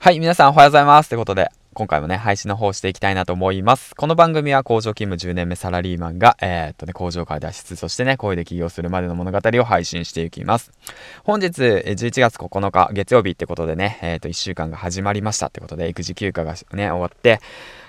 はい、皆さんおはようございます。ということで、今回もね、配信の方していきたいなと思います。この番組は工場勤務10年目サラリーマンが、えー、っとね、工場から脱出、そしてね、声で起業するまでの物語を配信していきます。本日、11月9日、月曜日ってことでね、えー、っと、1週間が始まりましたってことで、育児休暇がね、終わって、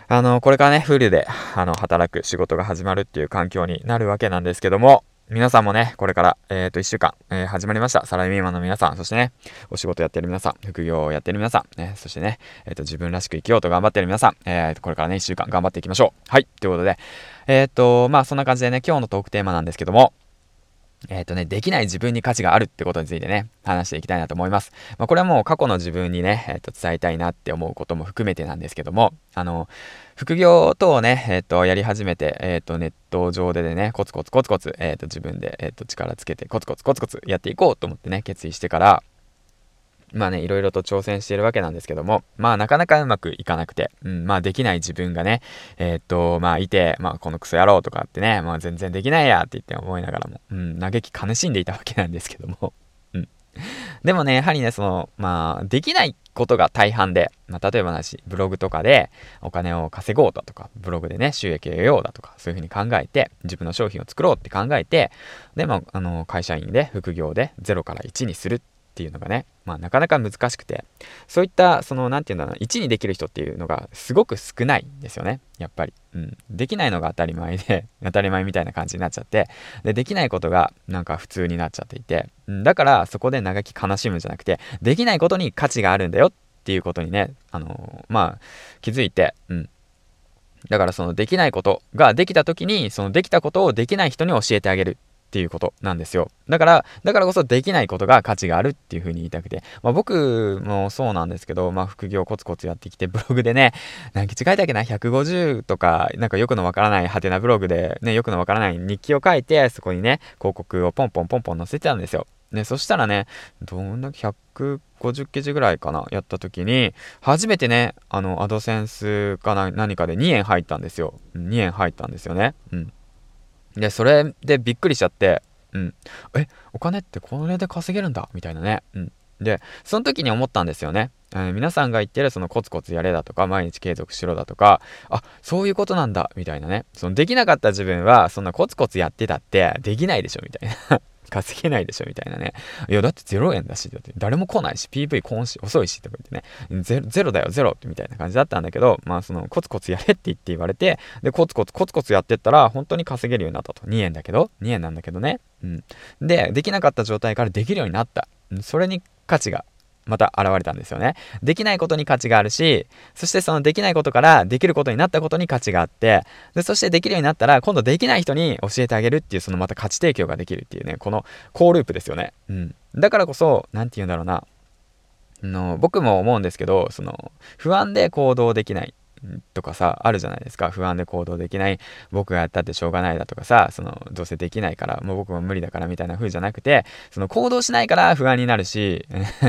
あの、これからね、フルで、あの、働く仕事が始まるっていう環境になるわけなんですけども、皆さんもね、これから、えっ、ー、と、一週間、えー、始まりました。サラリーマンの皆さん、そしてね、お仕事やってる皆さん、副業をやってる皆さん、ね、そしてね、えっ、ー、と、自分らしく生きようと頑張ってる皆さん、えー、これからね、一週間頑張っていきましょう。はい、ということで、えっ、と、まあ、そんな感じでね、今日のトークテーマなんですけども、えっ、ー、とね、できない自分に価値があるってことについてね、話していきたいなと思います。まあ、これはもう過去の自分にね、え、ー、と、伝えたいなって思うことも含めてなんですけども、あの、副業等をね、えっ、ー、と、やり始めて、えっ、と、ネット上でね、コツコツコツコツ、えっ、と、自分で、えっ、と、力つけて、コツコツコツコツやっていこうと思ってね、決意してから、まあね、いろいろと挑戦しているわけなんですけども、まあなかなかうまくいかなくて、うん、まあできない自分がね、えー、っと、まあいて、まあこのクソ野郎とかってね、まあ全然できないやって言って思いながらも、うん、嘆き悲しんでいたわけなんですけども、うん。でもね、やはりね、その、まあ、できないことが大半で、まあ例えばなし、ブログとかでお金を稼ごうだとか、ブログでね、収益を得ようだとか、そういうふうに考えて、自分の商品を作ろうって考えて、で、まあ、あの、会社員で副業で0から1にするっていうのがね、まあ、なかなか難しくて、そういった、その、なんていうんだろうな、1にできる人っていうのがすごく少ないんですよね、やっぱり。うん。できないのが当たり前で、当たり前みたいな感じになっちゃって、で、できないことがなんか普通になっちゃっていて、うん、だからそこで嘆き悲しむんじゃなくて、できないことに価値があるんだよっていうことにね、あのー、まあ、気づいて、うん。だからそのできないことができた時に、そのできたことをできない人に教えてあげるっていうことなんですよ。だから、だからこそできないことが価値があるっていう風に言いたくて。まあ僕もそうなんですけど、まあ副業コツコツやってきて、ブログでね、何日書いたっけな ?150 とか、なんかよくのわからないハテナブログで、ね、よくのわからない日記を書いて、そこにね、広告をポンポンポンポン載せてたんですよ。ね、そしたらね、どんだけ150記事ぐらいかな、やった時に、初めてね、あの、アドセンスかな、何かで2円入ったんですよ。2円入ったんですよね。うん。で、それでびっくりしちゃって、うん。え、お金ってこれで稼げるんだ？みたいなね。うん。で、その時に思ったんですよね。えー、皆さんが言ってるそのコツコツやれだとか、毎日継続しろだとか、あ、そういうことなんだ、みたいなね。そのできなかった自分は、そんなコツコツやってたってできないでしょ、みたいな稼げないでしょみたいなね。いや、だって0円だし、だって誰も来ないし、PV 今し遅いし、とか言ってね、ゼゼロだよ、ゼロみたいな感じだったんだけど、まあ、その、コツコツやれって言って言われて、で、コツコツ、コツコツやってったら、本当に稼げるようになったと。2円だけど、2円なんだけどね。うん。で、できなかった状態からできるようになった。それに価値がまた現れたんですよね。できないことに価値があるし、そしてそのできないことからできることになったことに価値があって、でそしてできるようになったら、今度できない人に教えてあげるっていう、そのまた価値提供ができるっていうね、このコーループですよね。うん。だからこそ、何て言うんだろうな。の僕も思うんですけど、その、不安で行動できない。とかさ、あるじゃないですか。不安で行動できない。僕がやったってしょうがないだとかさ、その、どうせできないから、もう僕も無理だからみたいな風じゃなくて、その行動しないから不安になるし、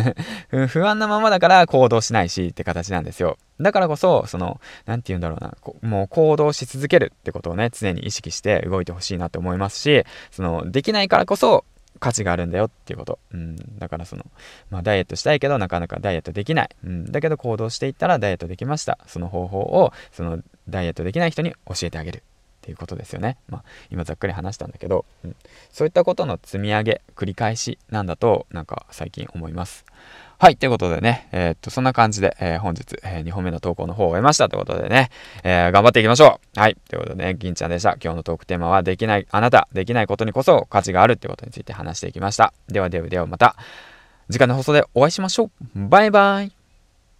不安なままだから行動しないしって形なんですよ。だからこそ、その、なんて言うんだろうな、もう行動し続けるってことをね、常に意識して動いてほしいなって思いますし、その、できないからこそ、価値があるんだよっていうこと。うん。だからその、まあダイエットしたいけどなかなかダイエットできない。うん。だけど行動していったらダイエットできました。その方法を、そのダイエットできない人に教えてあげる。っていうことですよね。まあ、今ざっくり話したんだけど、うん、そういったことの積み上げ、繰り返しなんだと、なんか最近思います。はい。ということでね、えー、っと、そんな感じで、えー、本日、えー、2本目の投稿の方を終えましたということでね、えー、頑張っていきましょう。はい。ということでね、銀ちゃんでした。今日のトークテーマは、できない、あなた、できないことにこそ価値があるってことについて話していきました。ではではではまた、次回の放送でお会いしましょう。バイバイ。